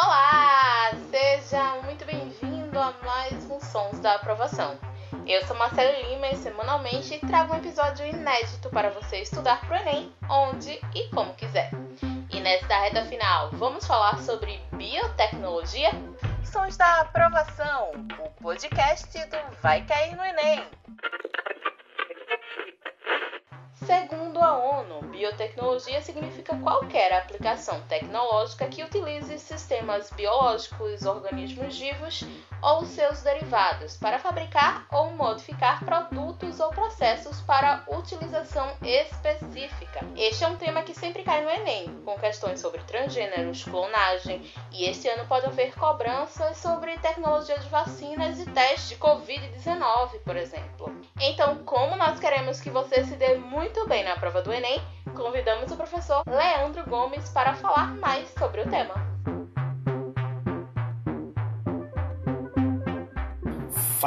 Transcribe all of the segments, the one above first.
Olá! Seja muito bem-vindo a mais um Sons da Aprovação. Eu sou Marcelo Lima e semanalmente trago um episódio inédito para você estudar o Enem, onde e como quiser. E nesta reta final, vamos falar sobre biotecnologia? Sons da Aprovação, o podcast do Vai Cair no Enem. Segundo a ONU, biotecnologia significa qualquer aplicação tecnológica que utilize sistemas biológicos, organismos vivos ou seus derivados para fabricar ou modificar produtos ou processos para utilização específica. Este é um tema que sempre cai no Enem, com questões sobre transgêneros, clonagem, e este ano pode haver cobranças sobre tecnologia de vacinas e testes de Covid-19, por exemplo. Então, como nós queremos que você se dê muito bem na prova do Enem, convidamos o professor Leandro Gomes para falar mais sobre o tema.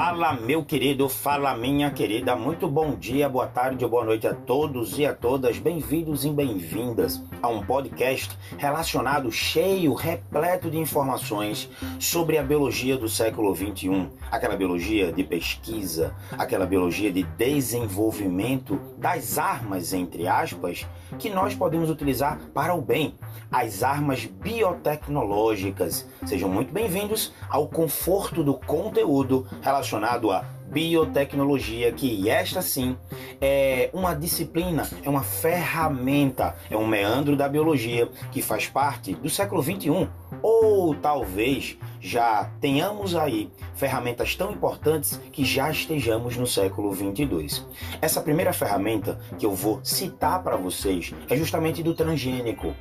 Fala, meu querido, fala, minha querida. Muito bom dia, boa tarde boa noite a todos e a todas. Bem-vindos e bem-vindas a um podcast relacionado, cheio, repleto de informações sobre a biologia do século 21. Aquela biologia de pesquisa, aquela biologia de desenvolvimento das armas, entre aspas, que nós podemos utilizar para o bem. As armas biotecnológicas. Sejam muito bem-vindos ao conforto do conteúdo relacionado à biotecnologia, que esta sim é uma disciplina, é uma ferramenta, é um meandro da biologia que faz parte do século 21 ou talvez já tenhamos aí ferramentas tão importantes que já estejamos no século 22. Essa primeira ferramenta que eu vou citar para vocês é justamente do transgênico.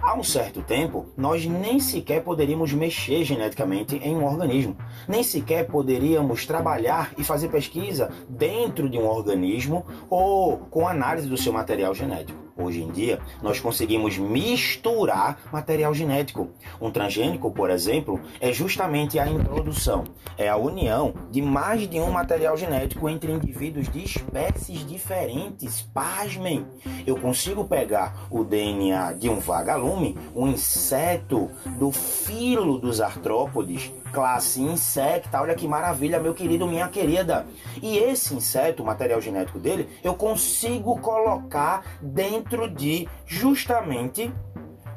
Há um certo tempo, nós nem sequer poderíamos mexer geneticamente em um organismo, nem sequer poderíamos trabalhar e fazer pesquisa dentro de um organismo ou com análise do seu material genético. Hoje em dia, nós conseguimos misturar material genético. Um transgênico, por exemplo, é justamente a introdução, é a união de mais de um material genético entre indivíduos de espécies diferentes. Pasmem! Eu consigo pegar o DNA de um vagalume, um inseto do filo dos artrópodes, classe insecta. Olha que maravilha, meu querido, minha querida. E esse inseto, o material genético dele, eu consigo colocar dentro de justamente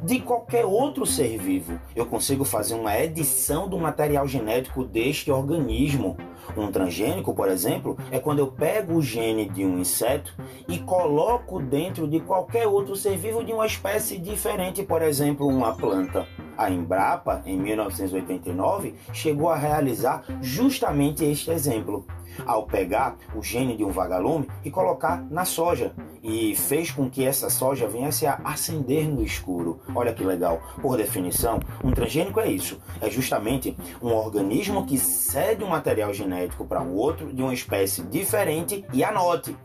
de qualquer outro ser vivo. Eu consigo fazer uma edição do material genético deste organismo. Um transgênico, por exemplo, é quando eu pego o gene de um inseto e coloco dentro de qualquer outro ser vivo de uma espécie diferente, por exemplo, uma planta. A Embrapa, em 1989, chegou a realizar justamente este exemplo, ao pegar o gene de um vagalume e colocar na soja, e fez com que essa soja viesse a acender no escuro. Olha que legal. Por definição, um transgênico é isso, é justamente um organismo que cede um material genético para um outro de uma espécie diferente e anote.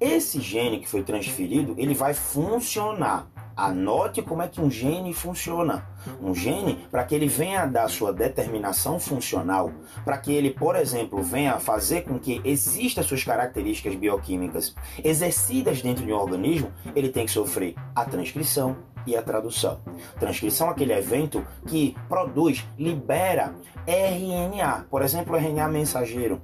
Esse gene que foi transferido, ele vai funcionar Anote como é que um gene funciona. Um gene, para que ele venha dar sua determinação funcional, para que ele, por exemplo, venha fazer com que existam suas características bioquímicas exercidas dentro de um organismo, ele tem que sofrer a transcrição e a tradução. Transcrição é aquele evento que produz, libera RNA, por exemplo, RNA mensageiro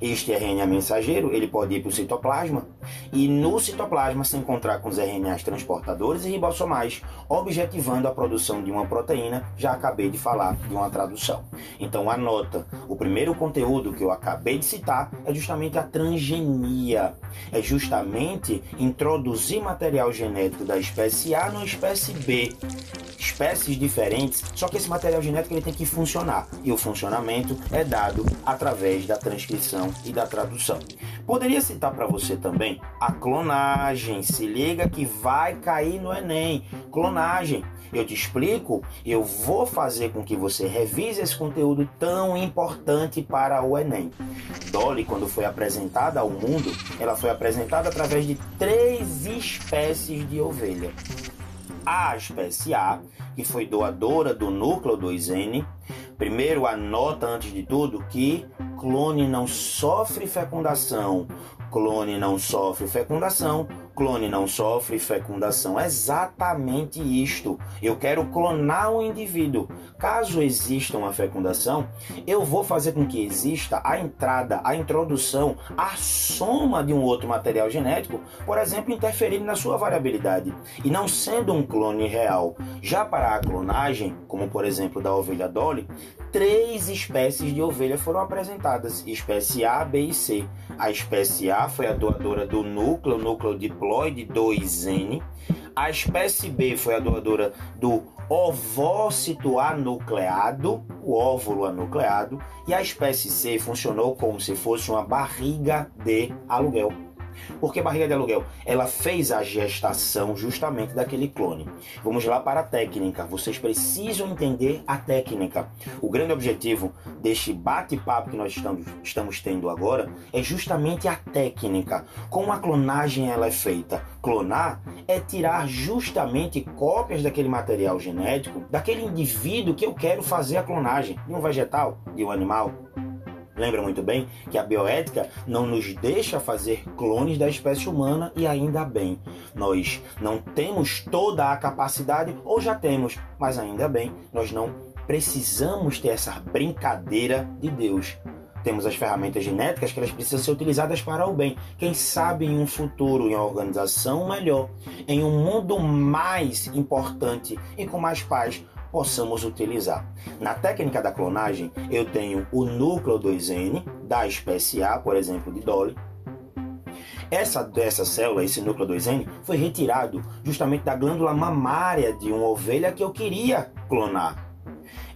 este RNA mensageiro ele pode ir para o citoplasma e no citoplasma se encontrar com os RNAs transportadores e ribossomais, objetivando a produção de uma proteína. Já acabei de falar de uma tradução. Então anota, o primeiro conteúdo que eu acabei de citar é justamente a transgenia. É justamente introduzir material genético da espécie A na espécie B espécies diferentes, só que esse material genético ele tem que funcionar e o funcionamento é dado através da transcrição e da tradução. Poderia citar para você também a clonagem. Se liga que vai cair no Enem. Clonagem. Eu te explico, eu vou fazer com que você revise esse conteúdo tão importante para o Enem. Dolly, quando foi apresentada ao mundo, ela foi apresentada através de três espécies de ovelha a espécie A, que foi doadora do núcleo 2N. Primeiro, anota antes de tudo que clone não sofre fecundação. Clone não sofre fecundação clone não sofre fecundação. É exatamente isto. Eu quero clonar um indivíduo. Caso exista uma fecundação, eu vou fazer com que exista a entrada, a introdução, a soma de um outro material genético, por exemplo, interferindo na sua variabilidade e não sendo um clone real. Já para a clonagem, como por exemplo da ovelha Dolly, três espécies de ovelha foram apresentadas: espécie A, B e C. A espécie A foi a doadora do núcleo, núcleo diploide 2N. A espécie B foi a doadora do ovócito anucleado, o óvulo anucleado, e a espécie C funcionou como se fosse uma barriga de aluguel. Porque barriga de aluguel, ela fez a gestação justamente daquele clone. Vamos lá para a técnica. Vocês precisam entender a técnica. O grande objetivo deste bate-papo que nós estamos, estamos tendo agora é justamente a técnica. Como a clonagem ela é feita? Clonar é tirar justamente cópias daquele material genético daquele indivíduo que eu quero fazer a clonagem, de um vegetal, de um animal, Lembra muito bem que a bioética não nos deixa fazer clones da espécie humana e ainda bem. Nós não temos toda a capacidade, ou já temos, mas ainda bem, nós não precisamos ter essa brincadeira de Deus. Temos as ferramentas genéticas que elas precisam ser utilizadas para o bem. Quem sabe em um futuro, em uma organização melhor, em um mundo mais importante e com mais paz, possamos utilizar. Na técnica da clonagem, eu tenho o núcleo 2N da espécie A, por exemplo, de Dolly. Essa dessa célula, esse núcleo 2N, foi retirado justamente da glândula mamária de uma ovelha que eu queria clonar.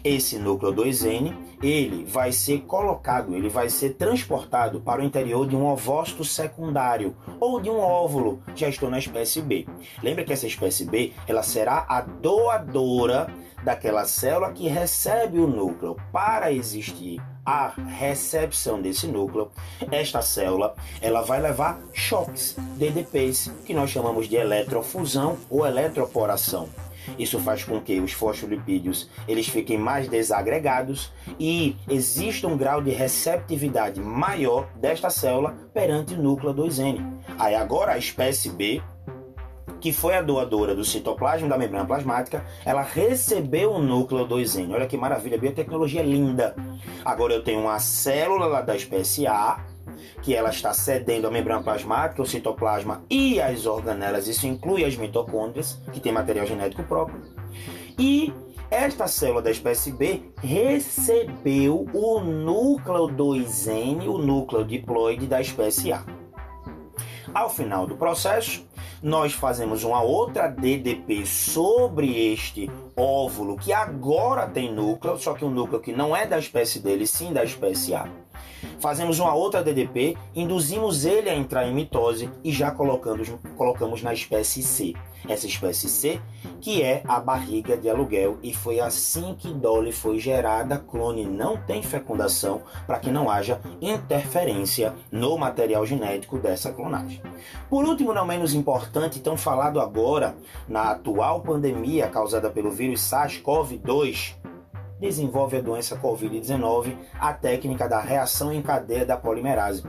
Esse núcleo 2N, ele vai ser colocado, ele vai ser transportado para o interior de um ovócito secundário ou de um óvulo. Já estou na espécie B. Lembra que essa espécie B, ela será a doadora daquela célula que recebe o núcleo. Para existir a recepção desse núcleo, esta célula ela vai levar choques, DDPs, que nós chamamos de eletrofusão ou eletroporação. Isso faz com que os fosfolipídios eles fiquem mais desagregados e exista um grau de receptividade maior desta célula perante o núcleo 2N. Aí agora a espécie B que foi a doadora do citoplasma da membrana plasmática, ela recebeu o núcleo 2N. Olha que maravilha, biotecnologia linda. Agora eu tenho uma célula lá da espécie A, que ela está cedendo a membrana plasmática, o citoplasma e as organelas, isso inclui as mitocôndrias, que tem material genético próprio. E esta célula da espécie B recebeu o núcleo 2N, o núcleo diploide da espécie A. Ao final do processo, nós fazemos uma outra DDP sobre este óvulo que agora tem núcleo, só que um núcleo que não é da espécie dele, sim da espécie A. Fazemos uma outra DDP, induzimos ele a entrar em mitose e já colocamos, colocamos na espécie C. Essa espécie C, que é a barriga de aluguel, e foi assim que Dolly foi gerada. Clone não tem fecundação para que não haja interferência no material genético dessa clonagem. Por último, não menos importante, tão falado agora na atual pandemia causada pelo vírus SARS-CoV-2, desenvolve a doença Covid-19, a técnica da reação em cadeia da polimerase.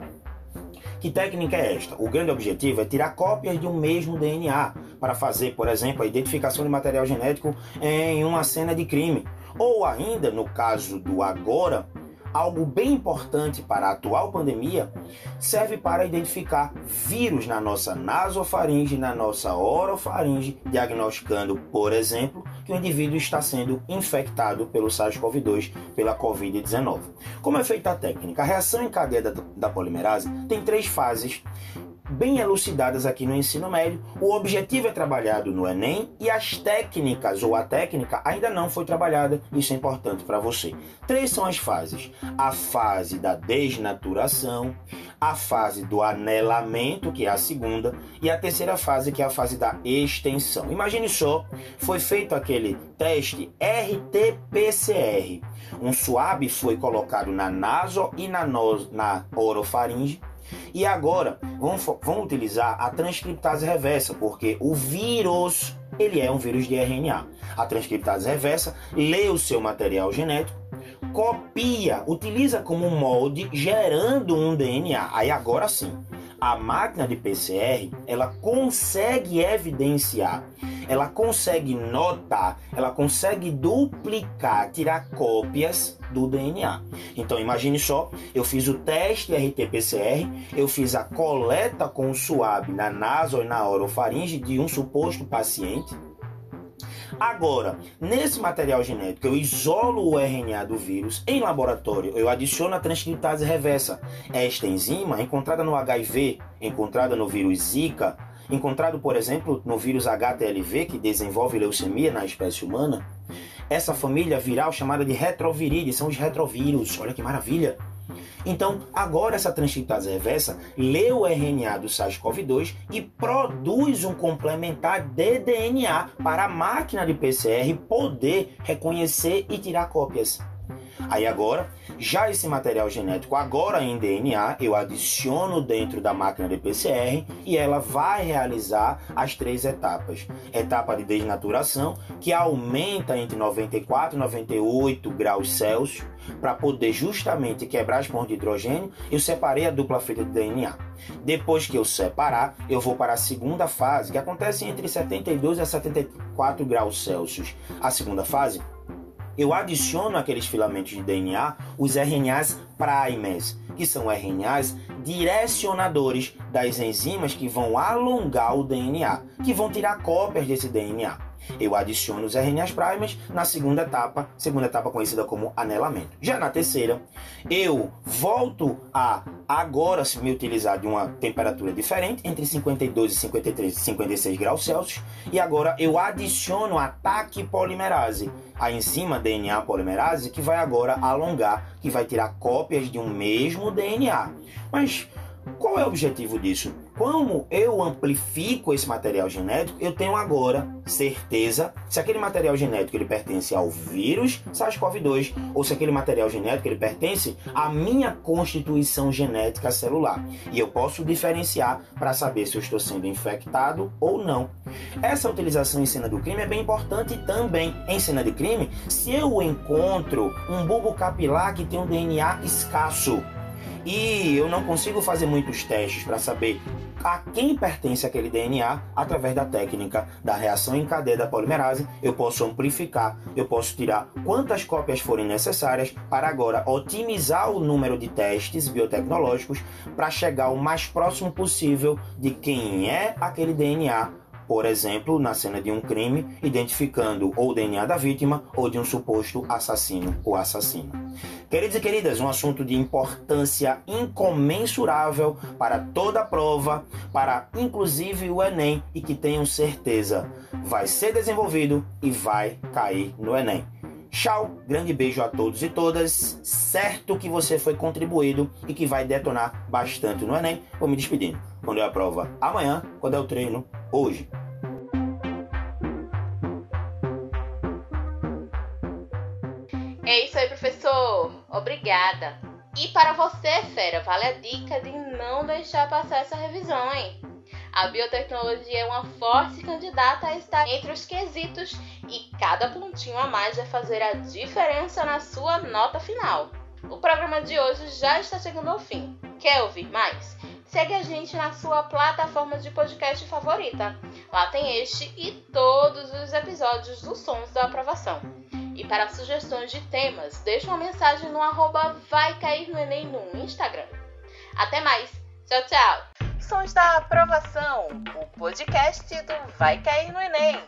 Que técnica é esta? O grande objetivo é tirar cópias de um mesmo DNA para fazer, por exemplo, a identificação de material genético em uma cena de crime. Ou ainda, no caso do agora, algo bem importante para a atual pandemia, serve para identificar vírus na nossa nasofaringe, na nossa orofaringe, diagnosticando, por exemplo, que o indivíduo está sendo infectado pelo SARS-CoV-2, pela Covid-19. Como é feita a técnica? A reação em cadeia da, da polimerase tem três fases bem elucidadas aqui no ensino médio. O objetivo é trabalhado no Enem e as técnicas ou a técnica ainda não foi trabalhada. Isso é importante para você. Três são as fases: a fase da desnaturação, a fase do anelamento, que é a segunda, e a terceira fase, que é a fase da extensão. Imagine só, foi feito aquele teste RT-PCR. Um suave foi colocado na naso e na, nos, na orofaringe e agora, vamos, vamos utilizar a transcriptase reversa, porque o vírus, ele é um vírus de RNA. A transcriptase reversa lê o seu material genético, copia, utiliza como molde, gerando um DNA. Aí agora sim, a máquina de PCR, ela consegue evidenciar, ela consegue notar, ela consegue duplicar, tirar cópias do DNA. Então imagine só, eu fiz o teste RT-PCR, eu fiz a coleta com o suave na naso e na orofaringe de um suposto paciente, Agora, nesse material genético, eu isolo o RNA do vírus em laboratório, eu adiciono a transcriptase reversa. Esta enzima, encontrada no HIV, encontrada no vírus Zika, encontrado, por exemplo, no vírus HTLV, que desenvolve leucemia na espécie humana, essa família viral chamada de retrovirídeos, são os retrovírus. Olha que maravilha! Então, agora essa transcriptase reversa lê o RNA do SARS-CoV-2 e produz um complementar de DNA para a máquina de PCR poder reconhecer e tirar cópias. Aí agora, já esse material genético agora em DNA, eu adiciono dentro da máquina de PCR e ela vai realizar as três etapas. Etapa de desnaturação, que aumenta entre 94 e 98 graus Celsius, para poder justamente quebrar as pontes de hidrogênio, eu separei a dupla feita de DNA. Depois que eu separar, eu vou para a segunda fase, que acontece entre 72 a 74 graus Celsius. A segunda fase eu adiciono aqueles filamentos de DNA os RNAs primers, que são RNAs direcionadores das enzimas que vão alongar o DNA, que vão tirar cópias desse DNA. Eu adiciono os RNAs primers na segunda etapa, segunda etapa conhecida como anelamento. Já na terceira, eu volto a agora se me utilizar de uma temperatura diferente, entre 52 e 53 e 56 graus Celsius, e agora eu adiciono a TAC polimerase, a enzima DNA polimerase que vai agora alongar, que vai tirar cópias de um mesmo DNA. Mas qual é o objetivo disso? Como eu amplifico esse material genético, eu tenho agora certeza se aquele material genético ele pertence ao vírus SARS-CoV-2 ou se aquele material genético ele pertence à minha constituição genética celular. E eu posso diferenciar para saber se eu estou sendo infectado ou não. Essa utilização em cena do crime é bem importante também. Em cena de crime, se eu encontro um bulbo capilar que tem um DNA escasso, e eu não consigo fazer muitos testes para saber a quem pertence aquele DNA através da técnica da reação em cadeia da polimerase. Eu posso amplificar, eu posso tirar quantas cópias forem necessárias para agora otimizar o número de testes biotecnológicos para chegar o mais próximo possível de quem é aquele DNA por exemplo, na cena de um crime, identificando ou o DNA da vítima ou de um suposto assassino ou assassina. Queridos e queridas, um assunto de importância incomensurável para toda a prova, para inclusive o Enem, e que tenham certeza vai ser desenvolvido e vai cair no Enem. Tchau, grande beijo a todos e todas. Certo que você foi contribuído e que vai detonar bastante no Enem. Vou me despedindo. Quando é a prova amanhã, quando é o treino hoje. É isso aí, professor. Obrigada. E para você, fera, vale a dica de não deixar passar essa revisão, hein? A biotecnologia é uma forte candidata a estar entre os quesitos e cada pontinho a mais vai fazer a diferença na sua nota final. O programa de hoje já está chegando ao fim. Quer ouvir mais? Segue a gente na sua plataforma de podcast favorita. Lá tem este e todos os episódios dos Sons da Aprovação. E para sugestões de temas, deixe uma mensagem no arroba Vai Cair no Enem no Instagram. Até mais! Tchau, tchau! Sons da Aprovação, o podcast do Vai Cair no Enem.